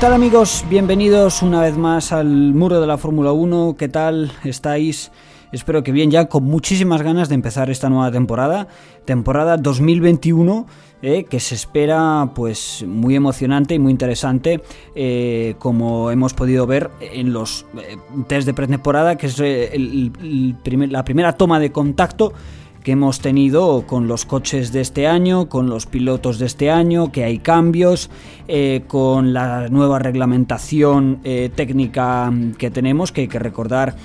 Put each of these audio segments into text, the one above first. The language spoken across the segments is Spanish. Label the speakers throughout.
Speaker 1: tal amigos? Bienvenidos una vez más al muro de la Fórmula 1. ¿Qué tal estáis? Espero que bien, ya con muchísimas ganas de empezar esta nueva temporada, temporada 2021. Eh, que se espera pues muy emocionante y muy interesante eh, como hemos podido ver en los eh, test de pretemporada que es la primera toma de contacto que hemos tenido con los coches de este año, con los pilotos de este año, que hay cambios, eh, con la nueva reglamentación eh, técnica que tenemos, que hay que recordar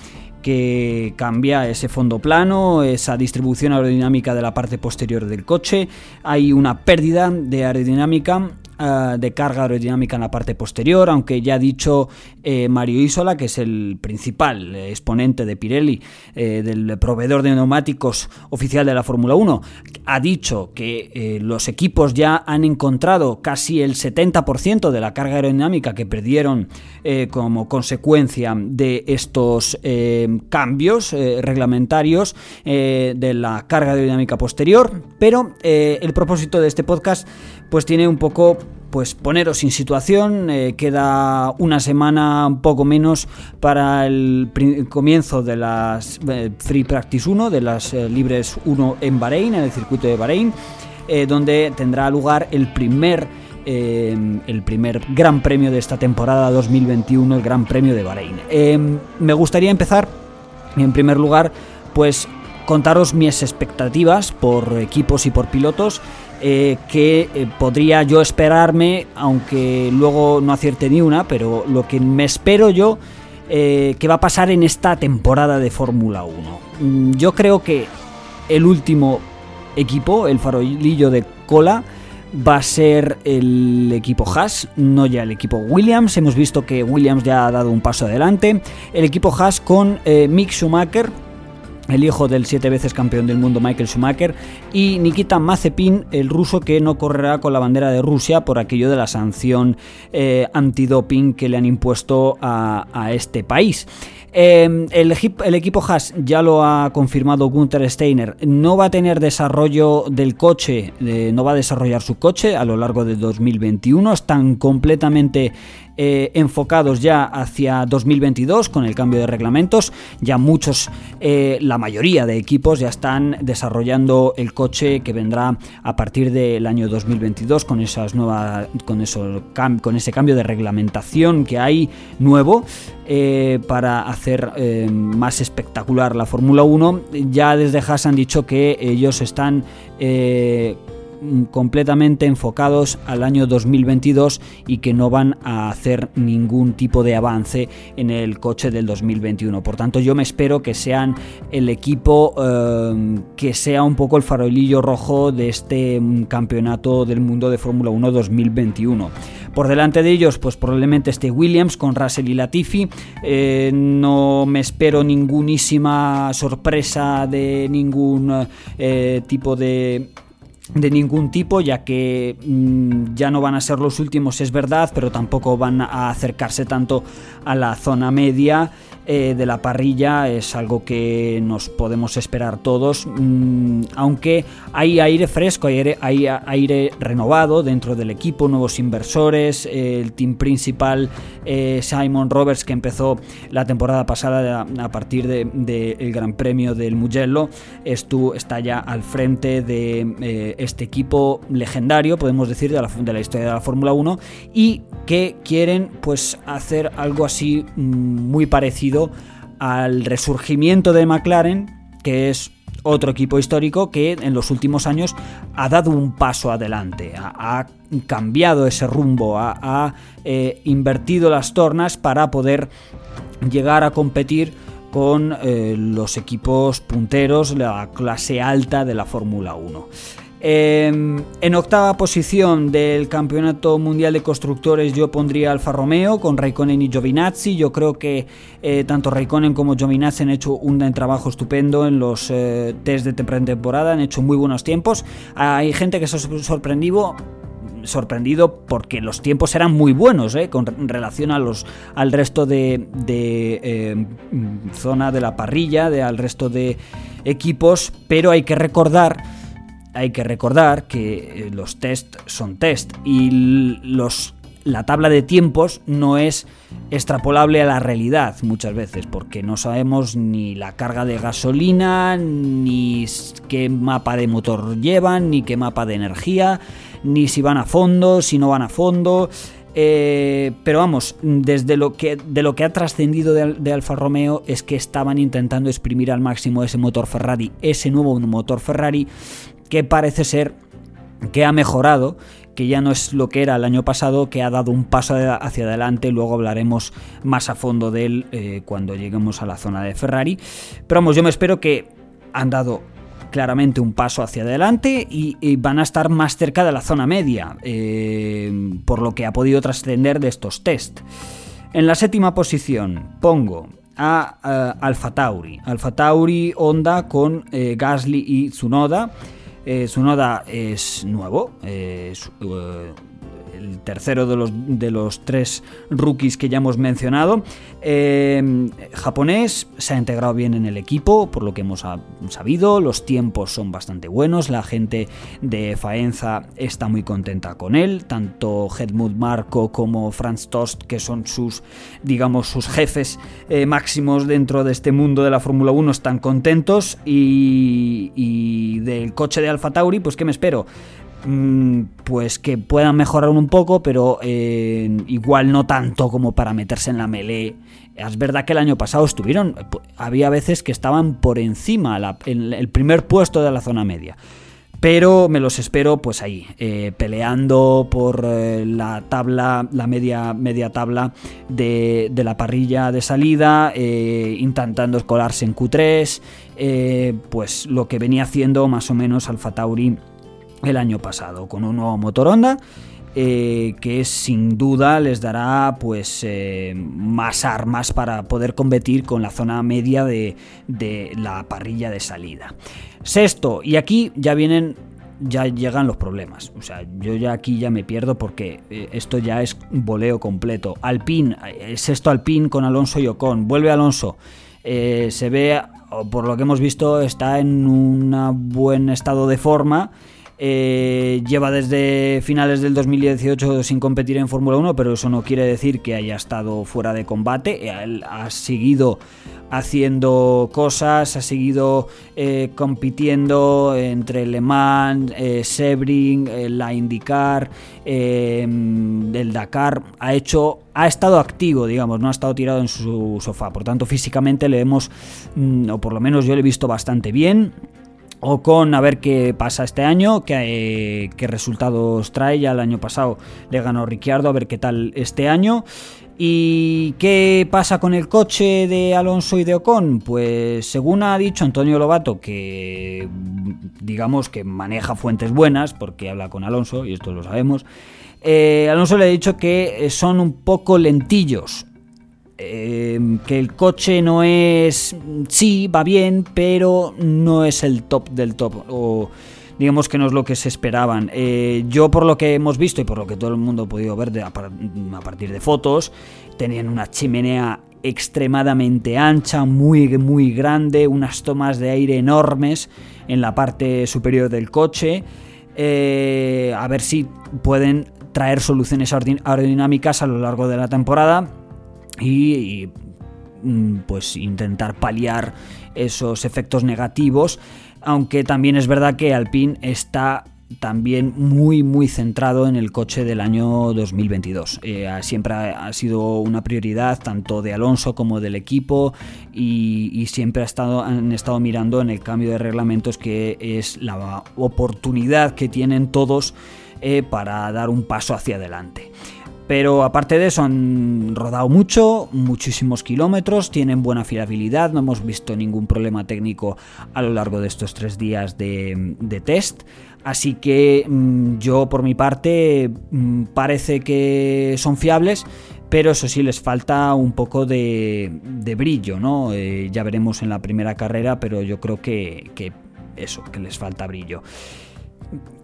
Speaker 1: que cambia ese fondo plano, esa distribución aerodinámica de la parte posterior del coche, hay una pérdida de aerodinámica eh, de carga aerodinámica en la parte posterior, aunque ya ha dicho eh, Mario Isola, que es el principal eh, exponente de Pirelli, del proveedor de neumáticos oficial de la Fórmula 1, ha dicho que los equipos ya han encontrado casi el 70% de la carga aerodinámica que perdieron como consecuencia de estos cambios reglamentarios de la carga aerodinámica posterior, pero el propósito de este podcast pues tiene un poco pues poneros en situación, eh, queda una semana un poco menos para el comienzo de las eh, Free Practice 1, de las eh, Libres 1 en Bahrein, en el circuito de Bahrein, donde tendrá lugar el primer, el primer Gran Premio de esta temporada 2021, el Gran Premio de Bahrein. me gustaría empezar, en primer lugar, pues contaros mis expectativas por equipos y por pilotos eh, que eh, podría yo esperarme, aunque luego no acierte ni una, pero lo que me espero yo eh, que va a pasar en esta temporada de Fórmula 1. Mm, yo creo que el último equipo, el farolillo de cola, va a ser el equipo Haas, no ya el equipo Williams. Hemos visto que Williams ya ha dado un paso adelante. El equipo Haas con Mick Schumacher, el hijo del siete veces campeón del mundo Michael Schumacher, y Nikita Mazepin, el ruso que no correrá con la bandera de Rusia por aquello de la sanción eh, antidoping que le han impuesto a, este país. Em, el, equipo Haas ya lo ha confirmado Gunther Steiner, no va a tener desarrollo del coche, no va a desarrollar su coche a lo largo de 2021, están completamente eh, enfocados ya hacia 2022 con el cambio de reglamentos. Ya muchos, eh, la mayoría de equipos ya están desarrollando el coche que vendrá a partir del año 2022 con esas nuevas, con eso, con ese cambio de reglamentación que hay nuevo eh, para hacer más espectacular la Fórmula 1. Ya desde Haas han dicho que ellos están completamente enfocados al año 2022 y que no van a hacer ningún tipo de avance en el coche del 2021. Por tanto, yo me espero que sean el equipo em, que sea un poco el farolillo rojo de este mm, campeonato del mundo de Fórmula 1 2021. Por delante de ellos, pues probablemente esté Williams con Russell y Latifi. Eh, no me espero ningunísima sorpresa de ningún eh, tipo de de ningún tipo, ya que mm, ya no van a ser los últimos, es verdad, pero tampoco van a acercarse tanto a la zona media eh, de la parrilla es algo que nos podemos esperar todos, mm, aunque hay aire fresco, hay aire, renovado dentro del equipo, nuevos inversores, el team principal eh, Simon Roberts que empezó la temporada pasada a partir del Gran Premio del Mugello, está ya al frente de eh, este equipo legendario, podemos decir, de la, de la historia de la Fórmula 1 y que quieren pues hacer algo así mm, muy parecido al resurgimiento de McLaren, que es otro equipo histórico que en los últimos años ha dado un paso adelante, ha, cambiado ese rumbo, ha, eh, invertido las tornas para poder llegar a competir con eh, los equipos punteros, la clase alta de la Fórmula 1. Em, en octava posición del Campeonato Mundial de Constructores yo pondría Alfa Romeo con Raikkonen y Giovinazzi. Yo creo que eh, tanto Raikkonen como Giovinazzi han hecho un trabajo estupendo en los eh, test de temporada, han hecho muy buenos tiempos. Hay gente que se ha sorprendido sorprendido porque los tiempos eran muy buenos eh, con relación a los, al resto de, de zona de la parrilla, al resto de equipos, pero hay que recordar hay que recordar que eh, los test son test y los la tabla de tiempos no es extrapolable a la realidad muchas veces, porque no sabemos ni la carga de gasolina, ni qué mapa de motor llevan, ni qué mapa de energía, ni si van a fondo, si no van a fondo. Eh, pero vamos, desde lo que, de lo que ha trascendido de, Alfa Romeo es que estaban intentando exprimir al máximo ese motor Ferrari, ese nuevo motor Ferrari que parece ser que ha mejorado, que ya no es lo que era el año pasado, que ha dado un paso hacia adelante, luego hablaremos más a fondo de él eh, cuando lleguemos a la zona de Ferrari. Pero vamos, yo me espero que han dado claramente un paso hacia adelante y, van a estar más cerca de la zona media, eh, por lo que ha podido trascender de estos test. En la séptima posición pongo a, Alfa Tauri. Alfa Tauri Honda con eh, Gasly y Tsunoda. Eh, Tsunoda es nuevo, el tercero de los, de los tres rookies que ya hemos mencionado. Eh, japonés, se ha integrado bien en el equipo, por lo que hemos sabido, los tiempos son bastante buenos, la gente de Faenza está muy contenta con él, tanto Helmut Marco como Franz Tost, que son sus, digamos, sus jefes eh, máximos dentro de este mundo de la Fórmula 1, están contentos y, y del coche de Alfa Tauri, pues ¿qué me espero? Mm, pues que puedan mejorar un poco, pero eh, igual no tanto como para meterse en la melee. Es verdad que el año pasado estuvieron, había veces que estaban por encima, en el primer puesto de la zona media. Pero me los espero pues ahí, eh, peleando por eh, la tabla, la media, media tabla de, de la parrilla de salida, intentando colarse en Q3, pues lo que venía haciendo más o menos Alfa Tauri el año pasado con un nuevo motor Honda eh, que sin duda les dará pues eh, más armas para poder competir con la zona media de, la parrilla de salida. Sexto, y aquí ya vienen ya llegan los problemas. O sea, yo ya aquí ya me pierdo porque eh, esto ya es voleo completo. Alpine, sexto Alpine con Alonso y Ocon. Vuelve Alonso. se ve, por lo que hemos visto, está en un buen estado de forma eh, lleva desde finales del 2018 sin competir en Fórmula 1, pero eso no quiere decir que haya estado fuera de combate. Él ha seguido haciendo cosas, ha seguido eh, compitiendo entre Le Mans, eh, Sebring, la IndyCar, el Dakar. Ha hecho, ha estado activo, digamos, no ha estado tirado en su sofá. Por tanto, físicamente le hemos, mm, o por lo menos yo le he visto bastante bien o con a ver qué pasa este año, qué, resultados trae. Ya el año pasado le ganó Ricciardo, a ver qué tal este año. ¿Y qué pasa con el coche de Alonso y de Ocon? Pues según ha dicho Antonio Lobato, que digamos que maneja fuentes buenas, porque habla con Alonso, y esto lo sabemos, eh, Alonso le ha dicho que son un poco lentillos eh, que el coche no es, sí, va bien, pero no es el top del top, o digamos que no es lo que se esperaban. Eh, yo por lo que hemos visto y por lo que todo el mundo ha podido ver a, partir de fotos, tenían una chimenea extremadamente ancha, muy, muy grande, unas tomas de aire enormes en la parte superior del coche. Eh, a ver si pueden traer soluciones aerodinámicas a lo largo de la temporada y, mm, pues intentar paliar esos efectos negativos, aunque también es verdad que Alpine está también muy muy centrado en el coche del año 2022. Eh, siempre ha, sido una prioridad tanto de Alonso como del equipo y, siempre ha estado, han estado mirando en el cambio de reglamentos que es la oportunidad que tienen todos eh, para dar un paso hacia adelante. Pero aparte de eso han rodado mucho, muchísimos kilómetros, tienen buena fiabilidad, no hemos visto ningún problema técnico a lo largo de estos tres días de, test. Así que mm, yo por mi parte mm, parece que son fiables, pero eso sí les falta un poco de, brillo, ¿no? Eh, ya veremos en la primera carrera, pero yo creo que, que eso, que les falta brillo.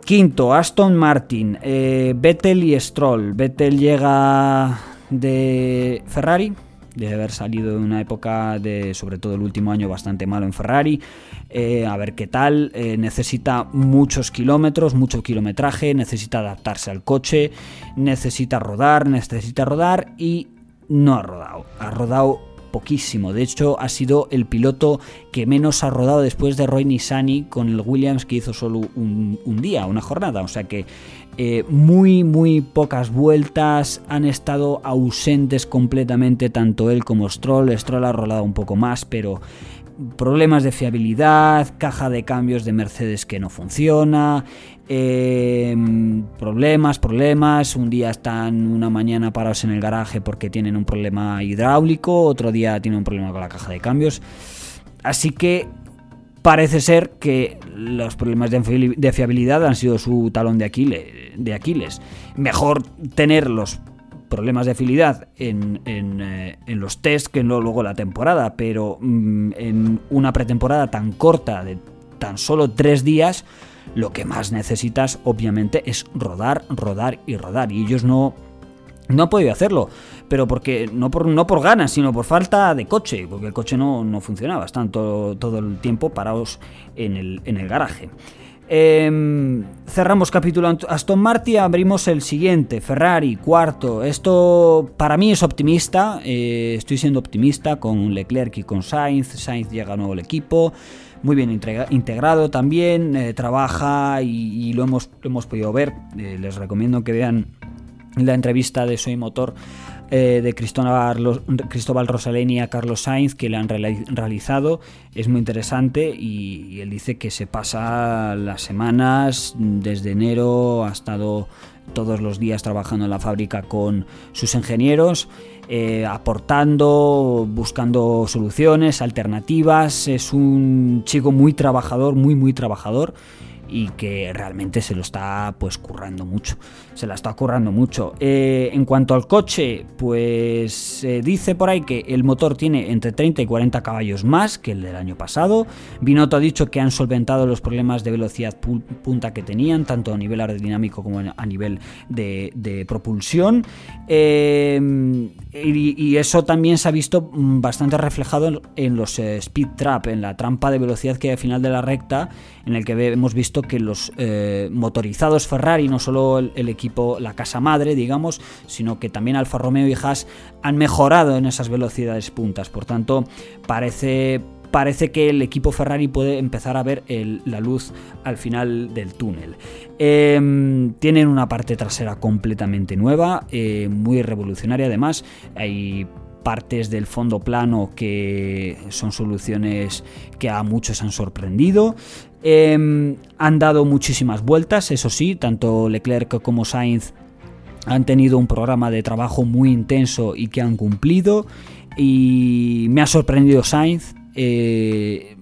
Speaker 1: Quinto, Aston Martin, eh, Vettel y Stroll. Vettel llega de Ferrari, de haber salido de una época de, sobre todo el último año, bastante malo en Ferrari. Eh, a ver qué tal. Eh, necesita muchos kilómetros, mucho kilometraje, necesita adaptarse al coche, necesita rodar, necesita rodar y no ha rodado. Ha rodado poquísimo. De hecho, ha sido el piloto que menos ha rodado después de Roy Nissany con el Williams, que hizo solo un, día, una jornada. O sea que eh, muy, muy pocas vueltas. Han estado ausentes completamente tanto él como Stroll. Stroll ha rodado un poco más, pero problemas de fiabilidad, caja de cambios de Mercedes que no funciona, Em, problemas, problemas. Un día están una mañana parados en el garaje porque tienen un problema hidráulico, otro día tienen un problema con la caja de cambios. Así que parece ser que los problemas de fiabilidad han sido su talón de Aquiles. Mejor tener los problemas de fiabilidad en, eh, los test que no luego la temporada, pero mm, en una pretemporada tan corta de tan solo tres días, lo que más necesitas obviamente es rodar, rodar y rodar. Y ellos no, no han podido hacerlo, pero porque no por, no por ganas, sino por falta de coche, porque el coche no, no funcionaba, están todo, el tiempo parados en el, en el garaje. Em, cerramos capítulo Aston Martin, abrimos el siguiente, Ferrari, cuarto. Esto para mí es optimista, eh, estoy siendo optimista con Leclerc y con Sainz. Sainz llega nuevo al equipo muy bien integrado también, eh, trabaja y, lo, hemos, hemos podido ver. Eh, les recomiendo que vean la entrevista de Soy Motor eh, de Cristóbal, Rosaleni a Carlos Sainz que le han realizado. Es muy interesante y, él dice que se pasa las semanas desde enero, ha estado todos los días trabajando en la fábrica con sus ingenieros. Eh, aportando, buscando soluciones, alternativas. Es un chico muy trabajador, muy, muy trabajador y que realmente se lo está pues currando mucho. Se la está currando mucho. Eh, en cuanto al coche, pues se dice por ahí que el motor tiene entre 30 y 40 caballos más que el del año pasado. Binotto ha dicho que han solventado los problemas de velocidad punta que tenían, tanto a nivel aerodinámico como a nivel de, propulsión. Eh, y, eso también se ha visto mm, bastante reflejado en los eh, speed trap, en la trampa de velocidad que hay al final de la recta, en el que hemos visto que los eh, motorizados Ferrari, no solo el, equipo, la casa madre, digamos, sino que también Alfa Romeo y Haas han mejorado en esas velocidades puntas. Por tanto, parece parece que el equipo Ferrari puede empezar a ver la luz al final del túnel. Em, tienen una parte trasera completamente nueva, eh, muy revolucionaria además. Hay partes del fondo plano que son soluciones que a muchos han sorprendido. Em, han dado muchísimas vueltas, eso sí, tanto Leclerc como Sainz han tenido un programa de trabajo muy intenso y que han cumplido. Y me ha sorprendido Sainz. Eh,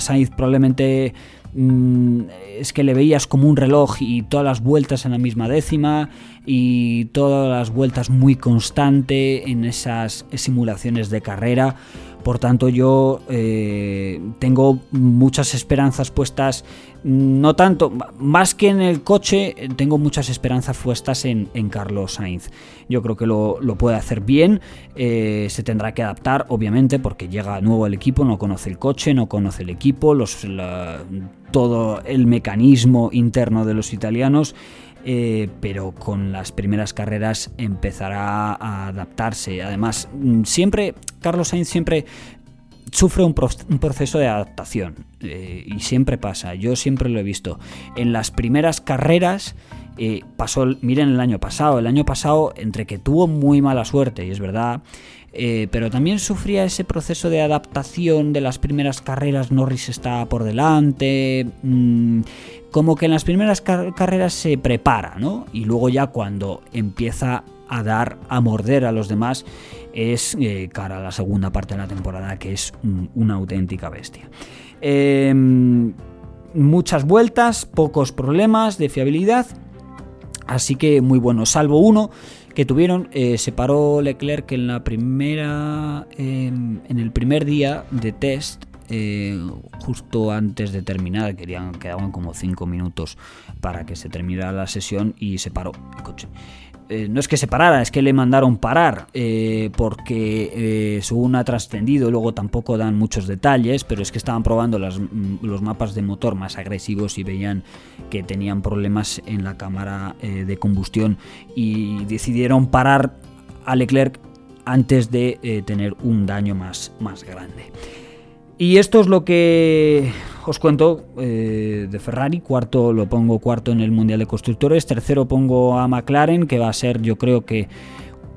Speaker 1: Sainz probablemente mm, es que le veías como un reloj y todas las vueltas en la misma décima y todas las vueltas muy constante en esas simulaciones de carrera. Por tanto, yo eh, tengo muchas esperanzas puestas, no tanto, más que en el coche, tengo muchas esperanzas puestas en, Carlos Sainz. Yo creo que lo, puede hacer bien, eh, se tendrá que adaptar, obviamente, porque llega nuevo al equipo, no conoce el coche, no conoce el equipo, los, todo el mecanismo interno de los italianos. Eh, pero con las primeras carreras empezará a adaptarse. Además, mm, siempre, Carlos Sainz siempre sufre un, proceso de adaptación eh, y siempre pasa, yo siempre lo he visto. En las primeras carreras eh, pasó, miren el año pasado, el año pasado entre que tuvo muy mala suerte, y es verdad, eh, pero también sufría ese proceso de adaptación de las primeras carreras, Norris está por delante, mm, como que en las primeras carreras se prepara, ¿no? Y luego ya cuando empieza a dar, a morder a los demás, es eh, cara a la segunda parte de la temporada, que es una auténtica bestia. Em, muchas vueltas, pocos problemas de fiabilidad, así que muy bueno, salvo uno que tuvieron, eh, se paró Leclerc en la primera, en el primer día de test, eh, justo antes de terminar, querían, quedaban como 5 minutos para que se terminara la sesión y se paró el coche. Eh, no es que se parara, es que le mandaron parar, eh, porque según ha trascendido, luego tampoco dan muchos detalles, pero es que estaban probando mm, los mapas de motor más agresivos y veían que tenían problemas en la cámara de combustión y decidieron parar a Leclerc antes de tener un daño más, más grande. Y esto es lo que os cuento eh, de Ferrari. Cuarto lo pongo cuarto en el Mundial de Constructores. Tercero pongo a McLaren, que va a ser yo creo que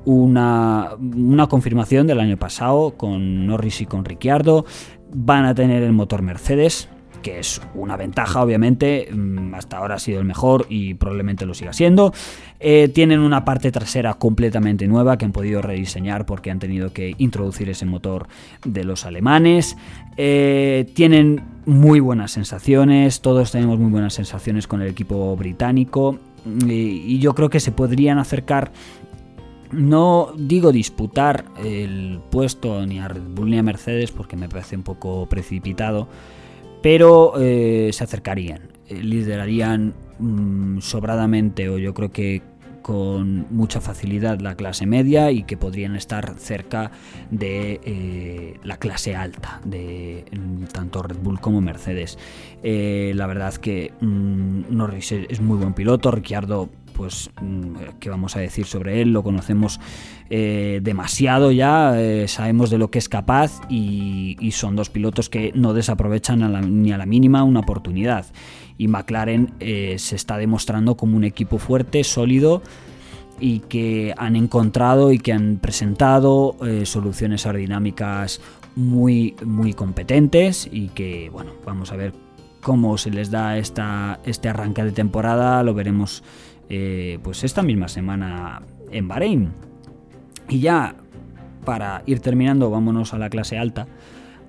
Speaker 1: una, una confirmación del año pasado con Norris y con Ricciardo. Van a tener el motor Mercedes que es una ventaja, obviamente. Mm, hasta ahora ha sido el mejor y probablemente lo siga siendo. Eh, tienen una parte trasera completamente nueva que han podido rediseñar porque han tenido que introducir ese motor de los alemanes. Eh, tienen muy buenas sensaciones, todos tenemos muy buenas sensaciones con el equipo británico y yo creo que se podrían acercar no digo disputar el puesto ni a Red Bull ni a Mercedes porque me parece un poco precipitado, pero eh, se acercarían, eh, liderarían mm, sobradamente o yo creo que con mucha facilidad la clase media y que podrían estar cerca de eh, la clase alta de mm, tanto Red Bull como Mercedes. la verdad que mm, Norris es muy buen piloto, Ricciardo pues, mm, ¿qué vamos a decir sobre él? Lo conocemos eh, demasiado ya, eh, sabemos de lo que es capaz y, son dos pilotos que no desaprovechan ni a la mínima una oportunidad. Y McLaren eh, se está demostrando como un equipo fuerte, sólido y que han encontrado y que han presentado soluciones aerodinámicas muy, muy competentes y que, bueno, vamos a ver cómo se les da esta, este arranque de temporada, lo veremos eh, pues esta misma semana en Bahrein. Y ya para ir terminando, vámonos a la clase alta,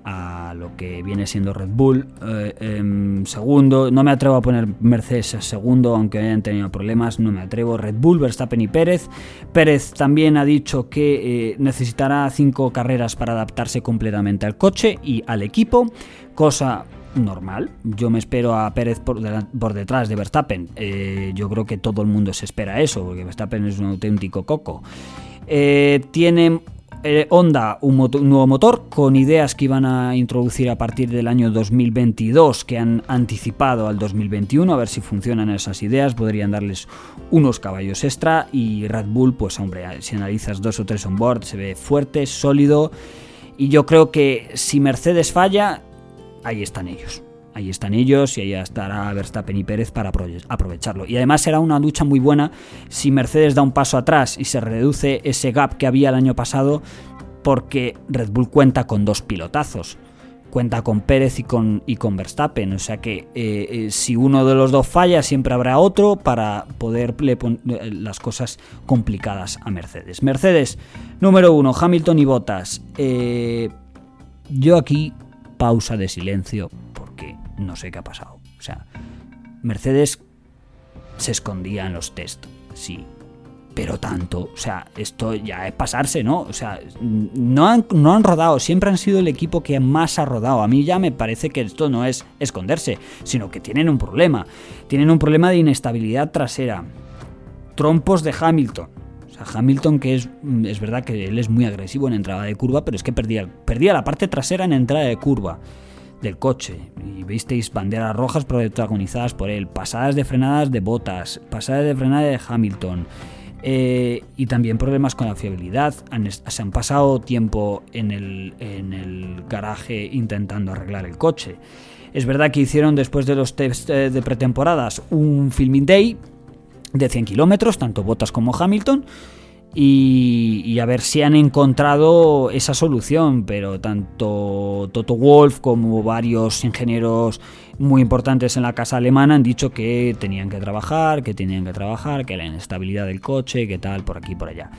Speaker 1: a lo que viene siendo Red Bull. Eh, segundo, no me atrevo a poner Mercedes segundo, aunque hayan tenido problemas, no me atrevo. Red Bull, Verstappen y Pérez. Pérez también ha dicho que eh, necesitará cinco carreras para adaptarse completamente al coche y al equipo, cosa normal. Yo me espero a Pérez por, detrás de Verstappen. Eh, yo creo que todo el mundo se espera eso, porque Verstappen es un auténtico coco. Eh, tiene eh, Honda un, nuevo motor con ideas que iban a introducir a partir del año 2022 que han anticipado al 2021 a ver si funcionan esas ideas podrían darles unos caballos extra y Red Bull pues hombre si analizas dos o tres on board se ve fuerte sólido y yo creo que si Mercedes falla ahí están ellos. Ahí están ellos y ahí estará Verstappen y Pérez para aprovecharlo. Y además será una lucha muy buena si Mercedes da un paso atrás y se reduce ese gap que había el año pasado porque Red Bull cuenta con dos pilotazos. Cuenta con Pérez y con, y con Verstappen. O sea que eh, eh, si uno de los dos falla, siempre habrá otro para poner eh, las cosas complicadas a Mercedes. Mercedes, número uno, Hamilton y Bottas. yo aquí pausa de silencio porque no sé qué ha pasado. O sea, Mercedes se escondía en los test, sí, pero tanto, o sea, esto ya es pasarse, ¿no? O sea, no han, no han rodado, siempre han sido el equipo que más ha rodado. A mí ya me parece que esto no es esconderse, sino que tienen un problema. Tienen un problema de inestabilidad trasera. Trompos de Hamilton. Hamilton, que es, es verdad que él es muy agresivo en entrada de curva, pero es que perdía, perdía la parte trasera en entrada de curva del coche. Y visteis banderas rojas protagonizadas por él, pasadas de frenadas de botas, pasadas de frenada de Hamilton. Eh, y también problemas con la fiabilidad. se han pasado tiempo en el, en el garaje intentando arreglar el coche. Es verdad que hicieron después de los test eh, de pretemporadas un filming day, de 100 kilómetros, tanto Bottas como Hamilton, y, a ver si han encontrado esa solución, pero tanto Toto Wolf como varios ingenieros muy importantes en la casa alemana han dicho que tenían que trabajar, que tenían que trabajar, que la inestabilidad del coche, que tal, por aquí, por allá.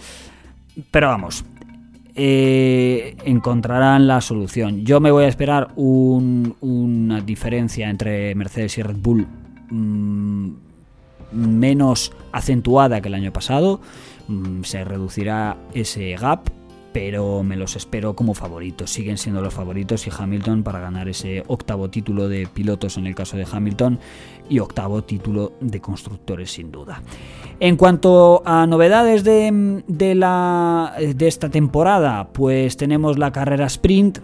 Speaker 1: Pero vamos, eh, encontrarán la solución. Yo me voy a esperar una diferencia entre Mercedes y Red Bull. Mm, menos acentuada que el año pasado. Mm, se reducirá ese gap pero me los espero como favoritos. Siguen siendo los favoritos y Hamilton para ganar ese octavo título de pilotos en el caso de Hamilton y octavo título de constructores sin duda. En cuanto a novedades de, de, la, de esta temporada, pues tenemos la carrera sprint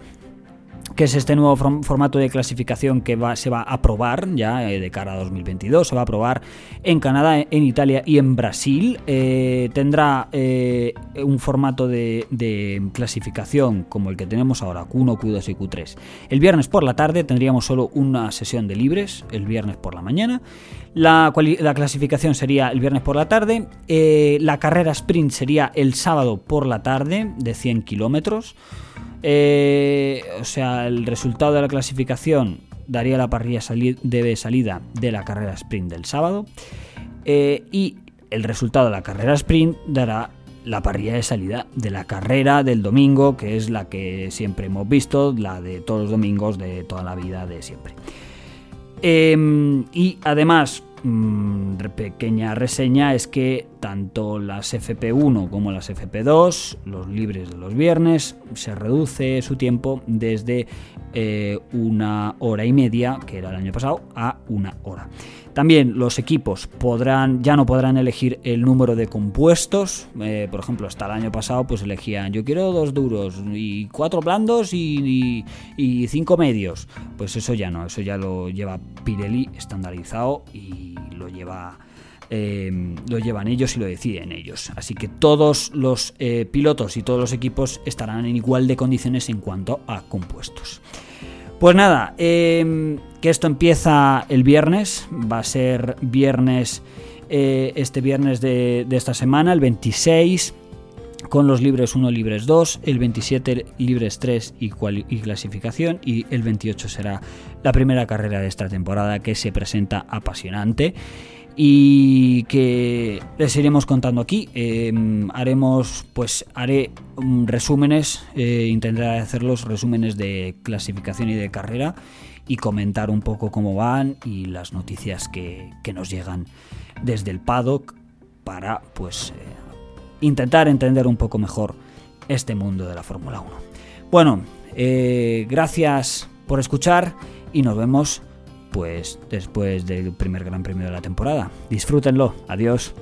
Speaker 1: que es este nuevo formato de clasificación que se va a probar ya eh, de cara a 2022. Se va a probar en Canadá, en Italia y en Brasil. Eh, tendrá eh, un formato de, clasificación como el que tenemos ahora, Q1, Q2 y Q3. El viernes por la tarde tendríamos solo una sesión de libres, el viernes por la mañana. La, la clasificación sería el viernes por la tarde. la carrera sprint sería el sábado por la tarde de 100 kilómetros. Eh, o sea, el resultado de la clasificación daría la parrilla de salida de la carrera sprint del sábado. Eh, y el resultado de la carrera sprint dará la parrilla de salida de la carrera del domingo, que es la que siempre hemos visto, la de todos los domingos de toda la vida de siempre. Em, y además, Mm, pequeña reseña es que tanto las FP1 como las FP2, los libres de los viernes, se reduce su tiempo desde eh, una hora y media, que era el año pasado, a una hora. También los equipos podrán, ya no podrán elegir el número de compuestos. Eh, por ejemplo, hasta el año pasado, pues elegían yo quiero dos duros y cuatro blandos y, cinco medios. Pues eso ya no, eso ya lo lleva Pirelli estandarizado y lo lleva. Eh, lo llevan ellos y lo deciden ellos. Así que todos los eh, pilotos y todos los equipos estarán en igual de condiciones en cuanto a compuestos. Pues nada, em, que esto empieza el viernes, va a ser viernes, eh, este viernes de, esta semana, el 26, con los libres 1, libres 2, el 27 libres 3 y, y, clasificación y el 28 será la primera carrera de esta temporada que se presenta apasionante y que les iremos contando aquí. Em, haremos, pues haré resúmenes, eh, intentaré hacer los resúmenes de clasificación y de carrera y comentar un poco cómo van y las noticias que, nos llegan desde el paddock para pues eh, intentar entender un poco mejor este mundo de la Fórmula 1. Bueno, eh, gracias por escuchar y nos vemos pues después del primer Gran Premio de la temporada. Disfrútenlo. Adiós.